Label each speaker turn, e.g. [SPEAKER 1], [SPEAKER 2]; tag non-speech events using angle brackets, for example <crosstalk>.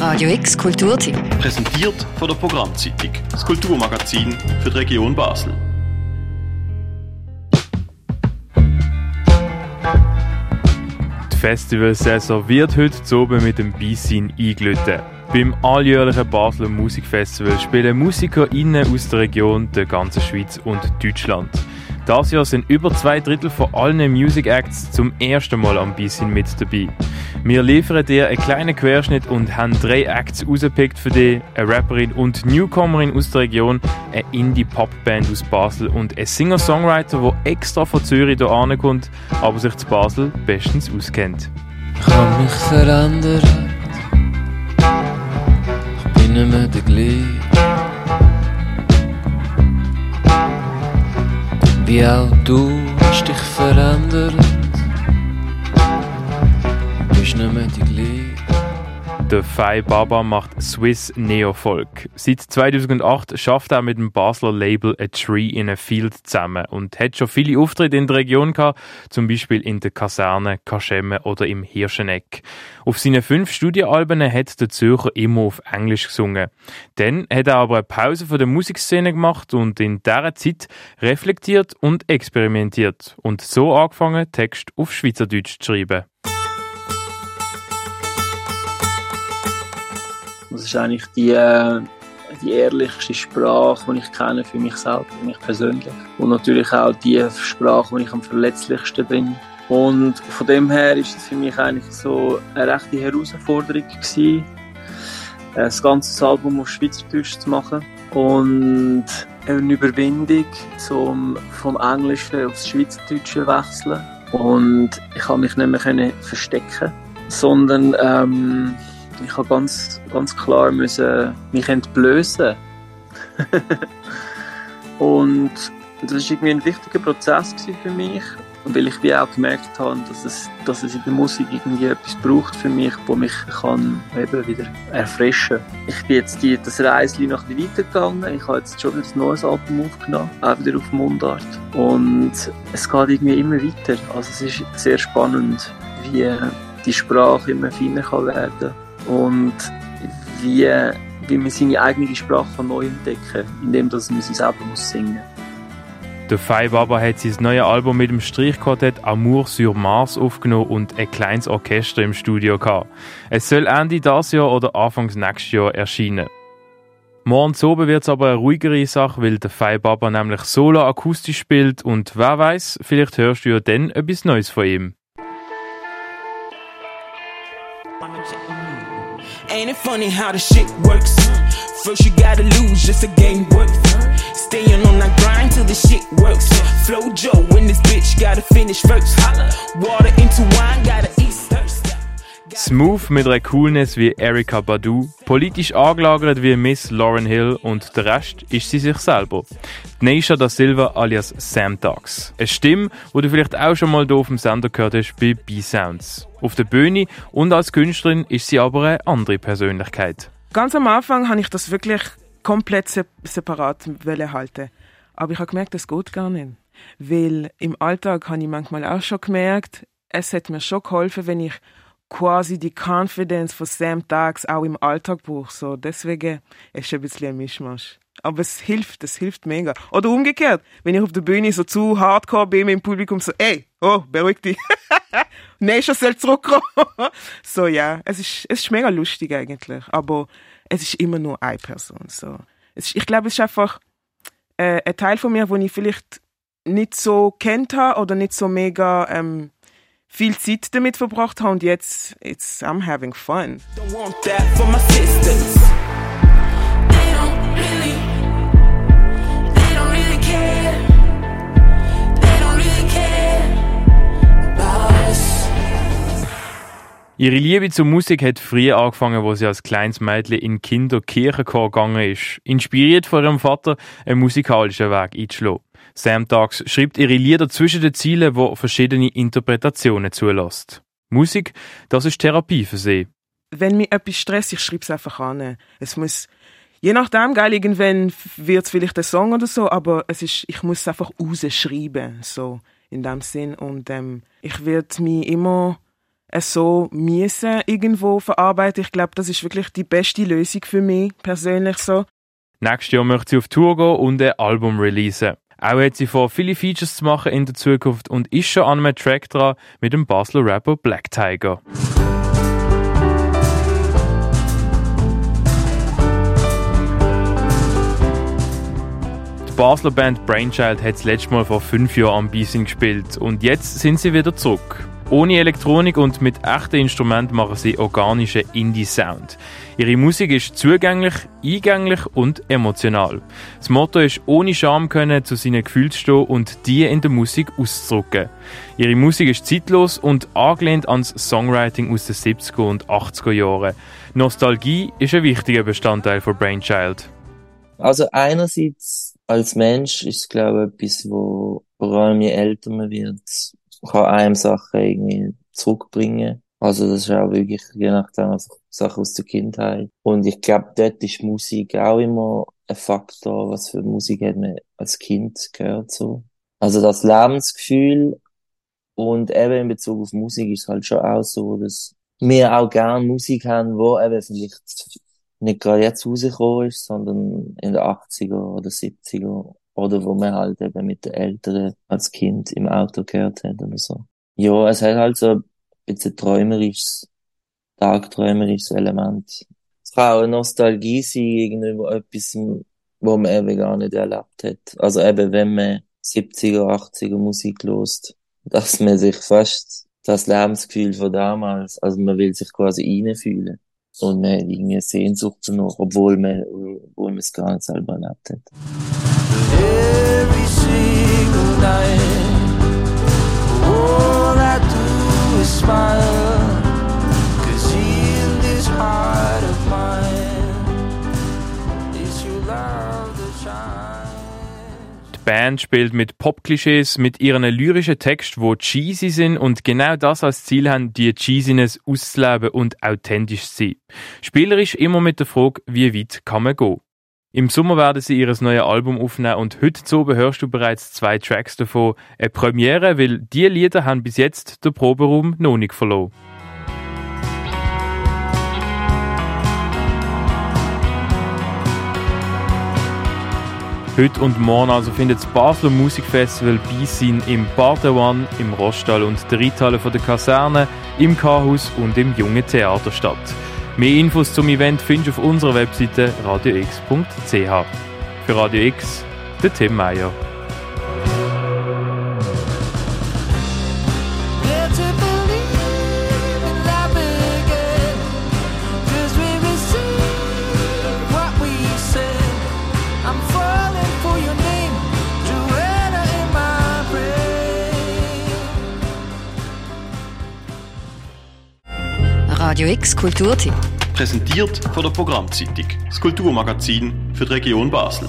[SPEAKER 1] Radio X Kulturtipp.
[SPEAKER 2] Präsentiert von der Programmzeitung, das Kulturmagazin für die Region Basel.
[SPEAKER 3] Die Festivalsaison wird heute zu oben mit dem Beisein eingelötet. Beim alljährlichen Basler Musikfestival spielen MusikerInnen aus der Region, der ganzen Schweiz und Deutschland. Das Jahr sind über zwei Drittel von allen Music Acts zum ersten Mal am Beisein mit dabei. Wir liefern dir einen kleinen Querschnitt und haben drei Acts rausgepickt für dich. Eine Rapperin und Newcomerin aus der Region, eine Indie-Pop-Band aus Basel und ein Singer-Songwriter, der extra von Zürich hier ankommt, aber sich zu Basel bestens auskennt.
[SPEAKER 4] Ich habe mich verändert. Ich bin nicht mehr der gleiche. Wie auch du hast dich verändert. Du bist nicht mehr die gleiche.
[SPEAKER 3] Der Fai Baba macht Swiss Neofolk. Seit 2008 schafft er mit dem Basler Label A Tree in a Field zusammen und hat schon viele Auftritte in der Region gehabt, zum Beispiel in der Kaserne, Kaschemme oder im Hirscheneck. Auf seinen fünf Studioalben hat der Zürcher immer auf Englisch gesungen. Dann hat er aber eine Pause von der Musikszene gemacht und in dieser Zeit reflektiert und experimentiert und so angefangen, Text auf Schweizerdeutsch zu schreiben.
[SPEAKER 5] Das ist eigentlich die, äh, die ehrlichste Sprache, die ich kenne für mich selber, für mich persönlich. Und natürlich auch die Sprache, wo ich am verletzlichsten bin. Und von dem her ist es für mich eigentlich so eine rechte Herausforderung gewesen, das ganze Album auf Schweizerdeutsch zu machen. Und eine Überwindung, zum vom Englischen aufs Schweizerdeutsche wechseln. Und ich habe mich nicht mehr verstecken, sondern ähm, ich habe ganz, ganz klar müssen mich entblößen. <laughs> und das war irgendwie ein wichtiger Prozess für mich, weil ich wie auch gemerkt habe, dass es, dass es in der Musik irgendwie etwas braucht für mich, wo mich kann eben wieder erfrischen. Ich bin jetzt die, das Reisli noch ein weitergegangen. Ich habe jetzt schon wieder ein neues Album aufgenommen, auch wieder auf Mundart. Und es geht irgendwie immer weiter. Also es ist sehr spannend, wie die Sprache immer feiner kann werden kann und wie, wie man seine eigene Sprache neu entdecken indem dass man sie selber muss singen
[SPEAKER 3] Der Fai Baba hat sein neues Album mit dem Streichquartett Amour sur Mars aufgenommen und ein kleines Orchester im Studio gehabt. Es soll Ende dieses Jahr oder Anfangs nächstes Jahr erscheinen. Morgen oben wird es aber eine ruhigere Sache, weil der Fai Baba nämlich solo akustisch spielt und wer weiß, vielleicht hörst du ja dann etwas Neues von ihm.
[SPEAKER 6] Ain't it funny how the shit works? First you gotta lose just to gain worth. Staying on that grind till the shit works. Flow Joe in this bitch gotta finish first. Water into wine, gotta.
[SPEAKER 3] Smooth mit einer Coolness wie Erika Badu, politisch angelagert wie Miss Lauren Hill und der Rest ist sie sich selber. Neisha da Silva alias Sam Dogs. Eine Stimme, die du vielleicht auch schon mal hier auf dem Sender gehört hast bei B-Sounds. Auf der Bühne und als Künstlerin ist sie aber eine andere Persönlichkeit.
[SPEAKER 7] Ganz am Anfang habe ich das wirklich komplett separat halten. Aber ich habe gemerkt, das geht gar nicht. Weil im Alltag habe ich manchmal auch schon gemerkt, es hat mir schon geholfen, wenn ich quasi die Confidence von Sam Dags auch im Alltag brauche. So, deswegen ist es ein bisschen ein Mischmasch. Aber es hilft, es hilft mega. Oder umgekehrt, wenn ich auf der Bühne so zu hardcore bin im Publikum, so, ey, oh, beruhig dich. <laughs> Nächstes soll zurückkommen. <laughs> so, ja, es ist, es ist mega lustig eigentlich. Aber es ist immer nur eine Person. So. Es ist, ich glaube, es ist einfach äh, ein Teil von mir, den ich vielleicht nicht so kennt habe oder nicht so mega ähm, viel Zeit damit verbracht habe und jetzt, it's, I'm having fun.
[SPEAKER 6] Don't want that for my sisters. They don't really, they don't really care. They don't really care about us.
[SPEAKER 3] Ihre Liebe zur Musik hat früh angefangen, wo sie als kleines Mädchen in Kinderkirchenchor gegangen ist. Inspiriert von ihrem Vater, einen musikalischen Weg einzuschlagen. Sam Dags schreibt ihre Lieder zwischen den Zielen, wo verschiedene Interpretationen zulässt. Musik, das ist Therapie für sie.
[SPEAKER 7] Wenn mich etwas stresst, ich schreibe es einfach an. Es muss, je nachdem, geil, irgendwann wird es vielleicht ein Song oder so, aber es ist, ich muss es einfach rausschreiben, so, in dem Sinn. Und ähm, ich werde mich immer so müssen irgendwo verarbeiten. Ich glaube, das ist wirklich die beste Lösung für mich persönlich so.
[SPEAKER 3] Nächstes Jahr möchte sie auf Tour gehen und ein Album releasen. Auch hat sie vor, viele Features zu machen in der Zukunft und ist schon an einem Track dran mit dem Basler Rapper Black Tiger. Die Basler Band Brainchild hat das letzte Mal vor fünf Jahren am Bising gespielt und jetzt sind sie wieder zurück. Ohne Elektronik und mit echten Instrumenten machen sie organischen Indie-Sound. Ihre Musik ist zugänglich, eingänglich und emotional. Das Motto ist, ohne Scham können zu seinen Gefühlen stehen und die in der Musik auszudrücken. Ihre Musik ist zeitlos und angelehnt ans Songwriting aus den 70er und 80er Jahren. Nostalgie ist ein wichtiger Bestandteil von Brainchild.
[SPEAKER 1] Also einerseits als Mensch ist es glaube ich etwas, wo vor allem je älter man wird, kann einem Sachen irgendwie zurückbringen. Also das ist auch wirklich, je nachdem, also Sachen aus der Kindheit. Und ich glaube, dort ist Musik auch immer ein Faktor, was für Musik hat man als Kind gehört so. Also das Lebensgefühl und eben in Bezug auf Musik ist halt schon auch so, dass wir auch gern Musik haben, wo eben vielleicht nicht gerade jetzt rausgekommen ist, sondern in den 80er oder 70er oder wo man halt eben mit den Eltern als Kind im Auto gehört hat oder so. Ja, es hat halt so ein bisschen träumerisches, tagträumerisches Element. Es kann auch eine Nostalgie sein gegenüber etwas, wo man eben gar nicht erlebt hat. Also eben, wenn man 70er, 80er Musik lost, dass man sich fast das Lebensgefühl von damals, also man will sich quasi reinfühlen. Und man hat irgendwie Sehnsucht danach, obwohl man, obwohl man es gar nicht selber erlebt hat.
[SPEAKER 6] Every single night, all I do is smile. Cause in this heart of mine, it's your love that shines.
[SPEAKER 3] Die Band spielt mit Pop-Klischees, mit ihren lyrischen Texten, die cheesy sind und genau das als Ziel haben, die Cheesiness auszuleben und authentisch zu sein. Spielerisch immer mit der Frage, wie weit kann man gehen. Im Sommer werden sie ihr neues Album aufnehmen und heute zu hörst du bereits zwei Tracks davon. Eine Premiere, weil diese Lieder haben bis jetzt den Proberaum noch nicht verloren. Heute und morgen also findet das Basler Musikfestival Beisin im One, im Rostall und der Reithalle von der Kaserne, im K-Haus und im Jungen Theater statt. Mehr Infos zum Event findest du auf unserer Webseite radiox.ch. Für Radio X, der Tim Meyer.
[SPEAKER 8] Radio X Kulturtipp.
[SPEAKER 2] Präsentiert von der Programmzeitung, das Kulturmagazin für die Region Basel.